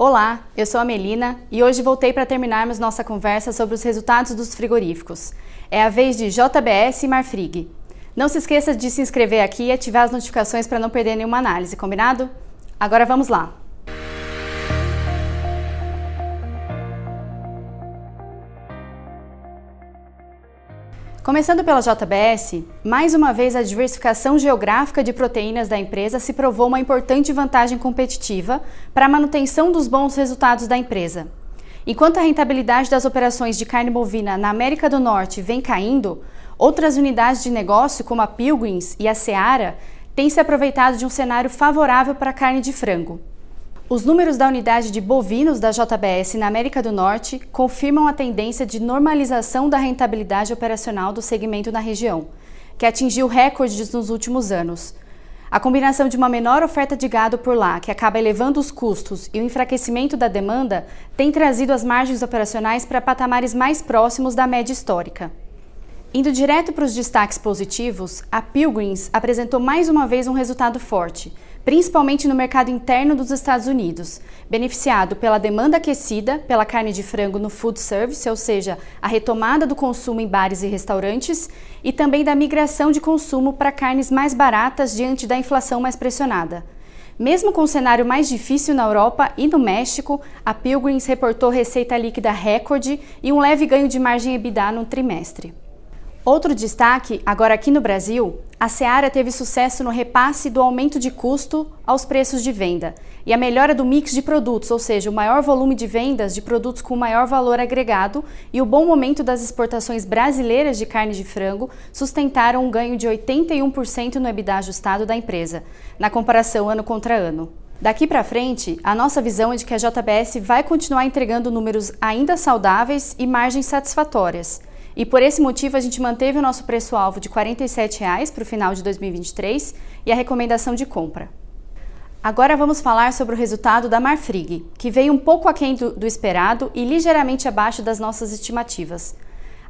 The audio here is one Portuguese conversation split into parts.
Olá, eu sou a Melina e hoje voltei para terminarmos nossa conversa sobre os resultados dos frigoríficos. É a vez de JBS e Marfrig. Não se esqueça de se inscrever aqui e ativar as notificações para não perder nenhuma análise, combinado? Agora vamos lá! Começando pela JBS, mais uma vez a diversificação geográfica de proteínas da empresa se provou uma importante vantagem competitiva para a manutenção dos bons resultados da empresa. Enquanto a rentabilidade das operações de carne bovina na América do Norte vem caindo, outras unidades de negócio, como a Pilgrims e a Seara, têm se aproveitado de um cenário favorável para a carne de frango. Os números da unidade de bovinos da JBS na América do Norte confirmam a tendência de normalização da rentabilidade operacional do segmento na região, que atingiu recordes nos últimos anos. A combinação de uma menor oferta de gado por lá, que acaba elevando os custos, e o enfraquecimento da demanda, tem trazido as margens operacionais para patamares mais próximos da média histórica. Indo direto para os destaques positivos, a Pilgrims apresentou mais uma vez um resultado forte principalmente no mercado interno dos Estados Unidos, beneficiado pela demanda aquecida pela carne de frango no food service, ou seja, a retomada do consumo em bares e restaurantes, e também da migração de consumo para carnes mais baratas diante da inflação mais pressionada. Mesmo com o cenário mais difícil na Europa e no México, a Pilgrims reportou receita líquida recorde e um leve ganho de margem EBITDA no trimestre. Outro destaque, agora aqui no Brasil, a Seara teve sucesso no repasse do aumento de custo aos preços de venda e a melhora do mix de produtos, ou seja, o maior volume de vendas de produtos com maior valor agregado e o bom momento das exportações brasileiras de carne de frango sustentaram um ganho de 81% no EBITDA ajustado da empresa, na comparação ano contra ano. Daqui para frente, a nossa visão é de que a JBS vai continuar entregando números ainda saudáveis e margens satisfatórias e por esse motivo a gente manteve o nosso preço-alvo de R$ 47,00 para o final de 2023 e a recomendação de compra. Agora vamos falar sobre o resultado da Marfrig, que veio um pouco aquém do, do esperado e ligeiramente abaixo das nossas estimativas.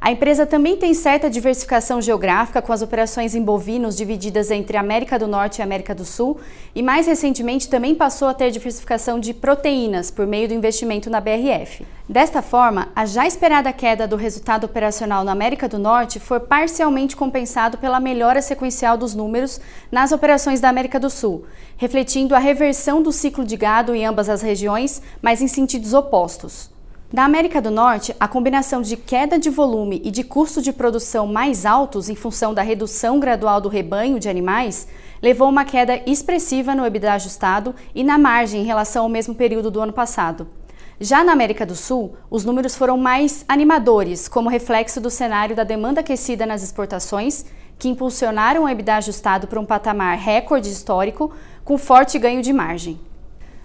A empresa também tem certa diversificação geográfica, com as operações em bovinos divididas entre América do Norte e América do Sul, e mais recentemente também passou a ter diversificação de proteínas por meio do investimento na BRF. Desta forma, a já esperada queda do resultado operacional na América do Norte foi parcialmente compensado pela melhora sequencial dos números nas operações da América do Sul, refletindo a reversão do ciclo de gado em ambas as regiões, mas em sentidos opostos. Da América do Norte, a combinação de queda de volume e de custo de produção mais altos em função da redução gradual do rebanho de animais levou a uma queda expressiva no EBITDA ajustado e na margem em relação ao mesmo período do ano passado. Já na América do Sul, os números foram mais animadores, como reflexo do cenário da demanda aquecida nas exportações, que impulsionaram o EBITDA ajustado para um patamar recorde histórico, com forte ganho de margem.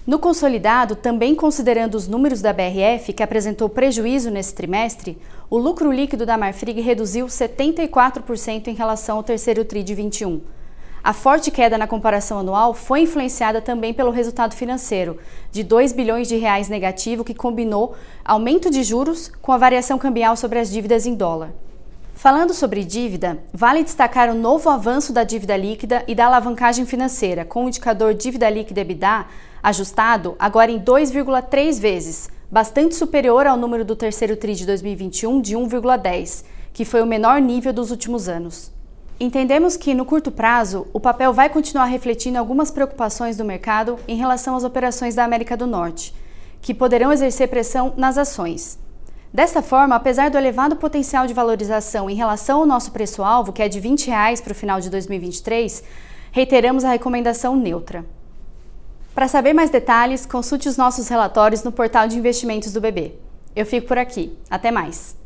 No consolidado, também considerando os números da BRF, que apresentou prejuízo nesse trimestre, o lucro líquido da Marfrig reduziu 74% em relação ao terceiro TRI de 21. A forte queda na comparação anual foi influenciada também pelo resultado financeiro, de 2 bilhões de reais negativo, que combinou aumento de juros com a variação cambial sobre as dívidas em dólar. Falando sobre dívida, vale destacar o novo avanço da dívida líquida e da alavancagem financeira, com o indicador dívida líquida EBITDA ajustado agora em 2,3 vezes, bastante superior ao número do terceiro TRI de 2021 de 1,10, que foi o menor nível dos últimos anos. Entendemos que, no curto prazo, o papel vai continuar refletindo algumas preocupações do mercado em relação às operações da América do Norte, que poderão exercer pressão nas ações. Dessa forma, apesar do elevado potencial de valorização em relação ao nosso preço-alvo, que é de 20 reais para o final de 2023, reiteramos a recomendação neutra. Para saber mais detalhes, consulte os nossos relatórios no portal de investimentos do BB. Eu fico por aqui. Até mais!